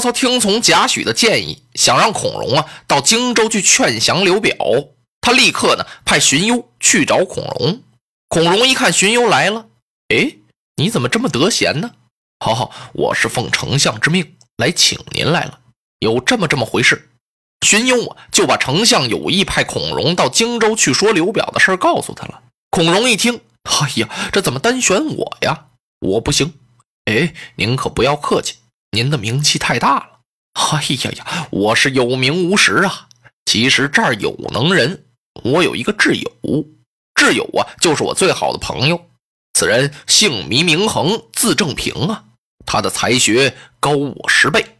曹操听从贾诩的建议，想让孔融啊到荆州去劝降刘表。他立刻呢派荀攸去找孔融。孔融一看荀攸来了，哎，你怎么这么得闲呢？好好，我是奉丞相之命来请您来了，有这么这么回事。荀攸啊就把丞相有意派孔融到荆州去说刘表的事告诉他了。孔融一听，哎呀，这怎么单选我呀？我不行。哎，您可不要客气，您的名气太大了。哎呀呀，我是有名无实啊。其实这儿有能人，我有一个挚友，挚友啊，就是我最好的朋友。此人姓糜，名衡，字正平啊。他的才学高我十倍，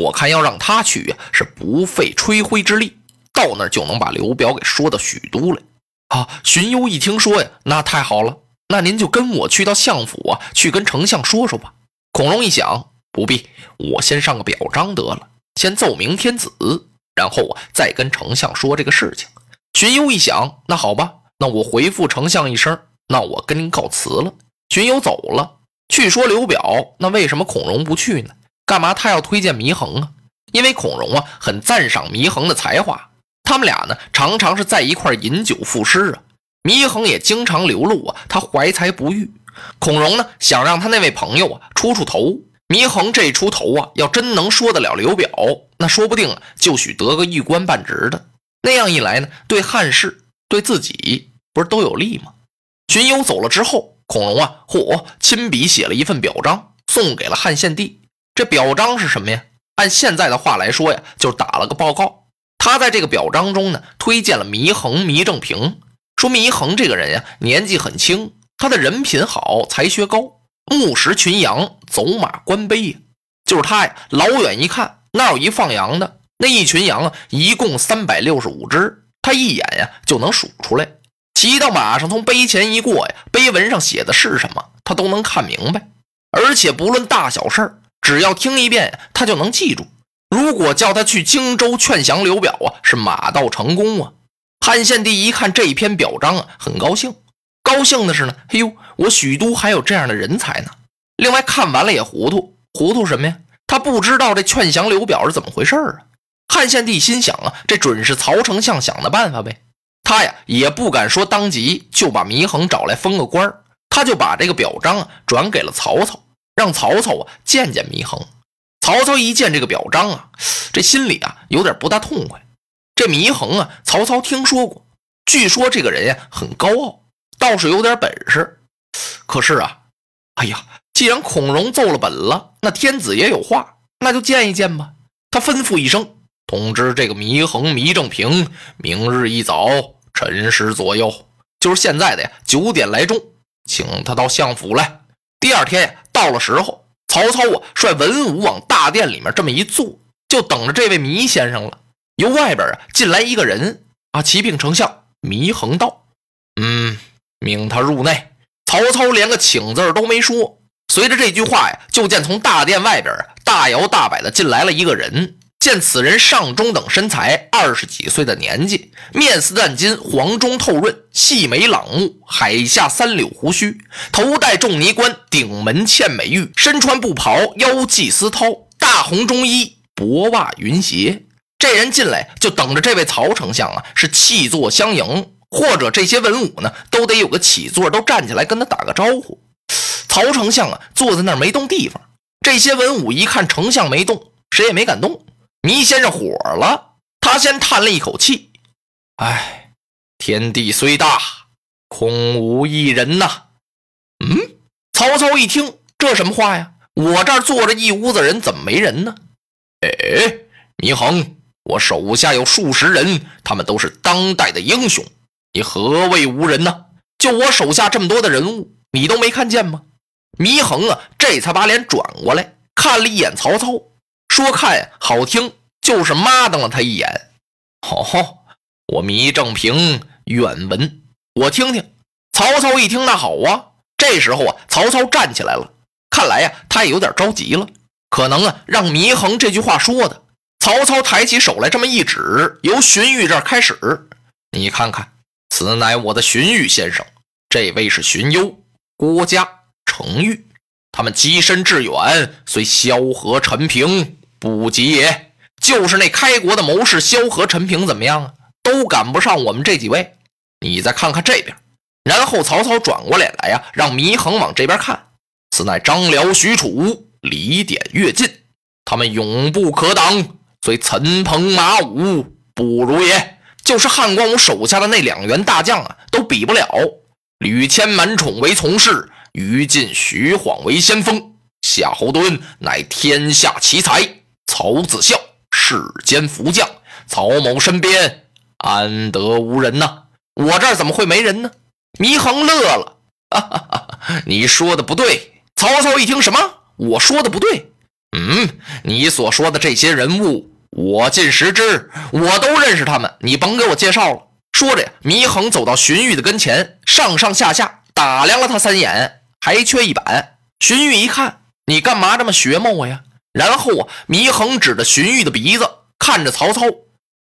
我看要让他去呀，是不费吹灰之力，到那儿就能把刘表给说到许都来。啊，荀攸一听说呀，那太好了，那您就跟我去到相府啊，去跟丞相说说吧。孔融一想，不必，我先上个表彰得了，先奏明天子，然后啊，再跟丞相说这个事情。荀攸一想，那好吧，那我回复丞相一声，那我跟您告辞了。荀攸走了，去说刘表。那为什么孔融不去呢？干嘛他要推荐祢衡啊？因为孔融啊，很赞赏祢衡的才华。他们俩呢，常常是在一块饮酒赋诗啊。祢衡也经常流露啊，他怀才不遇。孔融呢，想让他那位朋友啊出出头。祢衡这一出头啊，要真能说得了刘表，那说不定，就许得个一官半职的。那样一来呢，对汉室对自己不是都有利吗？荀攸走了之后，孔融啊，嚯，亲笔写了一份表彰，送给了汉献帝。这表彰是什么呀？按现在的话来说呀，就打了个报告。他在这个表彰中呢，推荐了祢衡、祢正平，说祢衡这个人呀，年纪很轻。他的人品好，才学高，牧食群羊，走马观碑呀。就是他呀，老远一看，那有一放羊的，那一群羊啊，一共三百六十五只，他一眼呀就能数出来。骑到马上，从碑前一过呀，碑文上写的是什么，他都能看明白。而且不论大小事儿，只要听一遍，他就能记住。如果叫他去荆州劝降刘表啊，是马到成功啊。汉献帝一看这篇表彰啊，很高兴。高兴的是呢，哎呦，我许都还有这样的人才呢。另外看完了也糊涂，糊涂什么呀？他不知道这劝降刘表是怎么回事啊。汉献帝心想啊，这准是曹丞相想的办法呗。他呀也不敢说当即就把祢衡找来封个官他就把这个表彰啊转给了曹操，让曹操啊见见祢衡。曹操一见这个表彰啊，这心里啊有点不大痛快。这祢衡啊，曹操听说过，据说这个人呀很高傲。倒是有点本事，可是啊，哎呀，既然孔融奏了本了，那天子也有话，那就见一见吧。他吩咐一声，通知这个祢衡、祢正平，明日一早辰时左右，就是现在的呀，九点来钟，请他到相府来。第二天呀，到了时候，曹操啊，率文武往大殿里面这么一坐，就等着这位祢先生了。由外边啊进来一个人啊，启禀丞相，祢衡到。嗯。命他入内。曹操连个请字都没说。随着这句话呀，就见从大殿外边大摇大摆的进来了一个人。见此人上中等身材，二十几岁的年纪，面似淡金，黄中透润，细眉朗目，海下三绺胡须，头戴重泥冠，顶门嵌美玉，身穿布袍，腰系丝绦，大红中衣，薄袜云鞋。这人进来就等着这位曹丞相啊，是气坐相迎。或者这些文武呢，都得有个起座，都站起来跟他打个招呼。曹丞相啊，坐在那儿没动地方。这些文武一看丞相没动，谁也没敢动。糜先生火了，他先叹了一口气：“哎，天地虽大，空无一人呐。”嗯，曹操一听，这什么话呀？我这儿坐着一屋子人，怎么没人呢？哎，祢衡，我手下有数十人，他们都是当代的英雄。你何谓无人呢？就我手下这么多的人物，你都没看见吗？祢衡啊，这才把脸转过来看了一眼曹操，说：“看好听，就是妈瞪了他一眼。”好，我祢正平愿闻，我听听。曹操一听，那好啊。这时候啊，曹操站起来了，看来呀，他也有点着急了，可能啊，让祢衡这句话说的。曹操抬起手来，这么一指，由荀彧这儿开始，你看看。此乃我的荀彧先生，这位是荀攸、郭嘉、程昱，他们跻身致远，虽萧何、陈平，不及也。就是那开国的谋士萧何、陈平怎么样啊？都赶不上我们这几位。你再看看这边。然后曹操转过脸来呀，让祢衡往这边看。此乃张辽、许褚、李典、乐进，他们永不可挡，虽岑彭马武不如也。就是汉光武手下的那两员大将啊，都比不了。吕谦、满宠为从事，于禁、徐晃为先锋，夏侯惇乃天下奇才，曹子孝世间福将，曹某身边安得无人呢？我这儿怎么会没人呢？祢衡乐了，你说的不对。曹操一听，什么？我说的不对？嗯，你所说的这些人物，我尽识之，我都认识他们。你甭给我介绍了。说着呀，祢衡走到荀彧的跟前，上上下下打量了他三眼，还缺一板。荀彧一看，你干嘛这么学嘛我呀？然后啊，祢衡指着荀彧的鼻子，看着曹操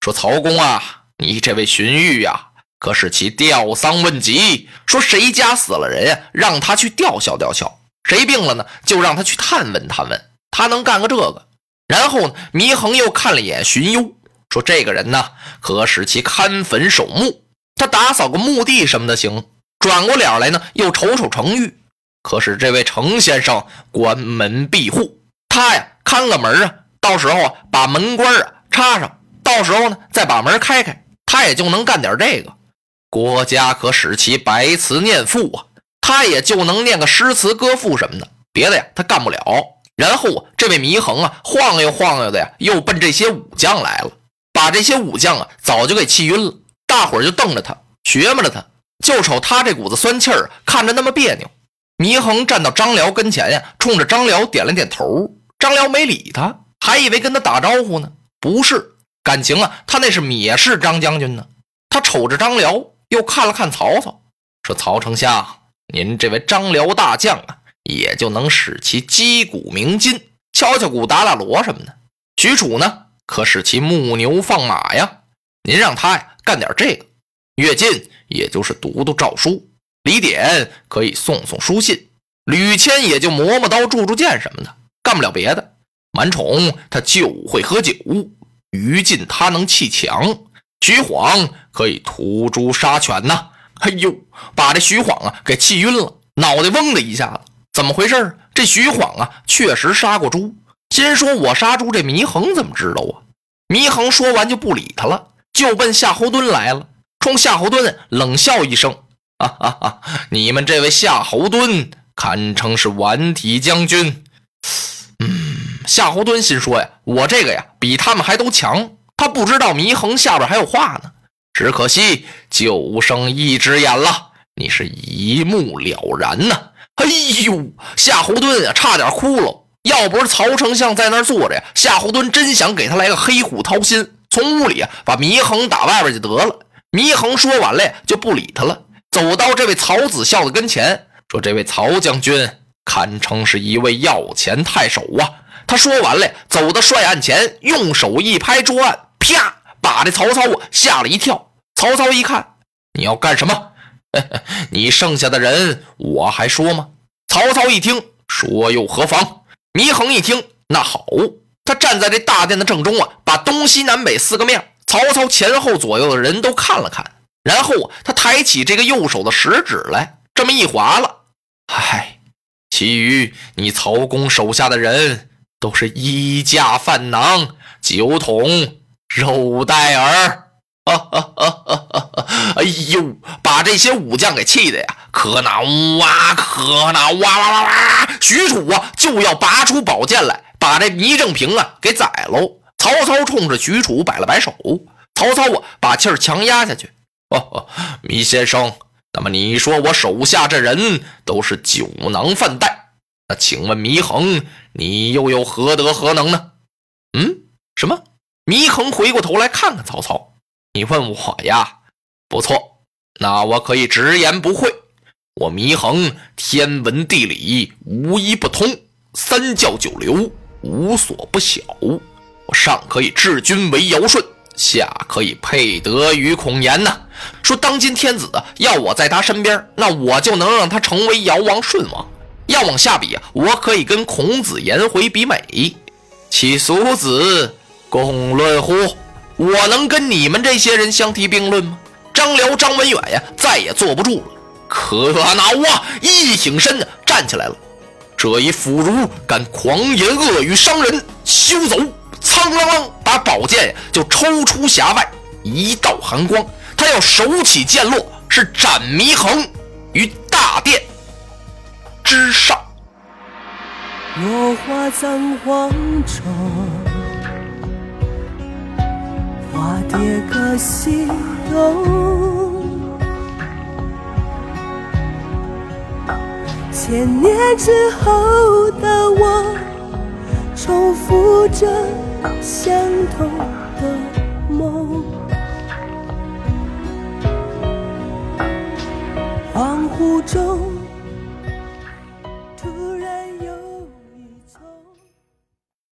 说：“曹公啊，你这位荀彧呀。”可使其吊丧问疾，说谁家死了人呀，让他去吊孝吊孝；谁病了呢，就让他去探问探问。他能干个这个。然后呢，祢衡又看了一眼荀攸，说这个人呢，可使其看坟守墓，他打扫个墓地什么的行。转过脸来呢，又瞅瞅程昱，可使这位程先生关门闭户，他呀看个门啊，到时候啊把门关啊插上，到时候呢再把门开开，他也就能干点这个。国家可使其白词念赋啊，他也就能念个诗词歌赋什么的，别的呀他干不了。然后啊，这位祢衡啊，晃悠晃悠的呀，又奔这些武将来了，把这些武将啊早就给气晕了。大伙儿就瞪着他，学摸着他，就瞅他这股子酸气儿，看着那么别扭。祢衡站到张辽跟前呀，冲着张辽点了点头。张辽没理他，还以为跟他打招呼呢，不是，感情啊，他那是蔑视张将军呢。他瞅着张辽。又看了看曹操，说：“曹丞相，您这位张辽大将啊，也就能使其击鼓鸣金、敲敲鼓、打打锣什么的。许褚呢，可使其牧牛放马呀。您让他呀干点这个。乐进也就是读读诏书，李典可以送送书信，吕谦也就磨磨刀、铸铸剑什么的，干不了别的。满宠他就会喝酒，于禁他能砌墙。”徐晃可以屠猪杀犬呐！哎呦，把这徐晃啊给气晕了，脑袋嗡的一下子，怎么回事？这徐晃啊确实杀过猪，心说我杀猪，这祢衡怎么知道啊？祢衡说完就不理他了，就奔夏侯惇来了，冲夏侯惇冷笑一声：“哈哈哈！你们这位夏侯惇堪称是顽体将军。”嗯，夏侯惇心说呀，我这个呀比他们还都强。他不知道祢衡下边还有话呢，只可惜就剩一只眼了，你是一目了然呐！哎呦，夏侯惇啊，差点哭了。要不是曹丞相在那儿坐着呀，夏侯惇真想给他来个黑虎掏心，从屋里啊把祢衡打外边就得了。祢衡说完了就不理他了，走到这位曹子孝的跟前，说：“这位曹将军堪称是一位要钱太守啊！”他说完了，走到帅案前，用手一拍桌案。啪！把这曹操吓了一跳。曹操一看，你要干什么？你剩下的人我还说吗？曹操一听，说又何妨？祢衡一听，那好，他站在这大殿的正中啊，把东西南北四个面，曹操前后左右的人都看了看，然后，他抬起这个右手的食指来，这么一划了，嗨，其余你曹公手下的人都是衣架饭囊、酒桶。肉袋儿，啊啊啊啊啊哎呦，把这些武将给气的呀，可那哇，可那哇哇哇哇！许褚啊，就要拔出宝剑来，把这倪正平啊给宰喽。曹操冲着许褚摆了摆手，曹操啊，把气儿强压下去。哦，糜先生，那么你说我手下这人都是酒囊饭袋，那请问祢衡，你又有何德何能呢？嗯，什么？祢衡回过头来看看曹操，你问我呀？不错，那我可以直言不讳，我祢衡天文地理无一不通，三教九流无所不晓。我上可以治君为尧舜，下可以配德于孔颜呐。说当今天子要我在他身边，那我就能让他成为尧王舜王。要往下比啊，我可以跟孔子颜回比美。其俗子共论乎？我能跟你们这些人相提并论吗？张辽、张文远呀，再也坐不住了。可恼啊！一挺身站起来了。这一腐儒敢狂言恶语伤人，休走！苍啷啷把宝剑就抽出匣外，一道寒光，他要手起剑落，是斩祢衡于大殿之上。落花葬黄冢，花蝶各西东。千年之后的我，重复着相同的梦。恍惚中。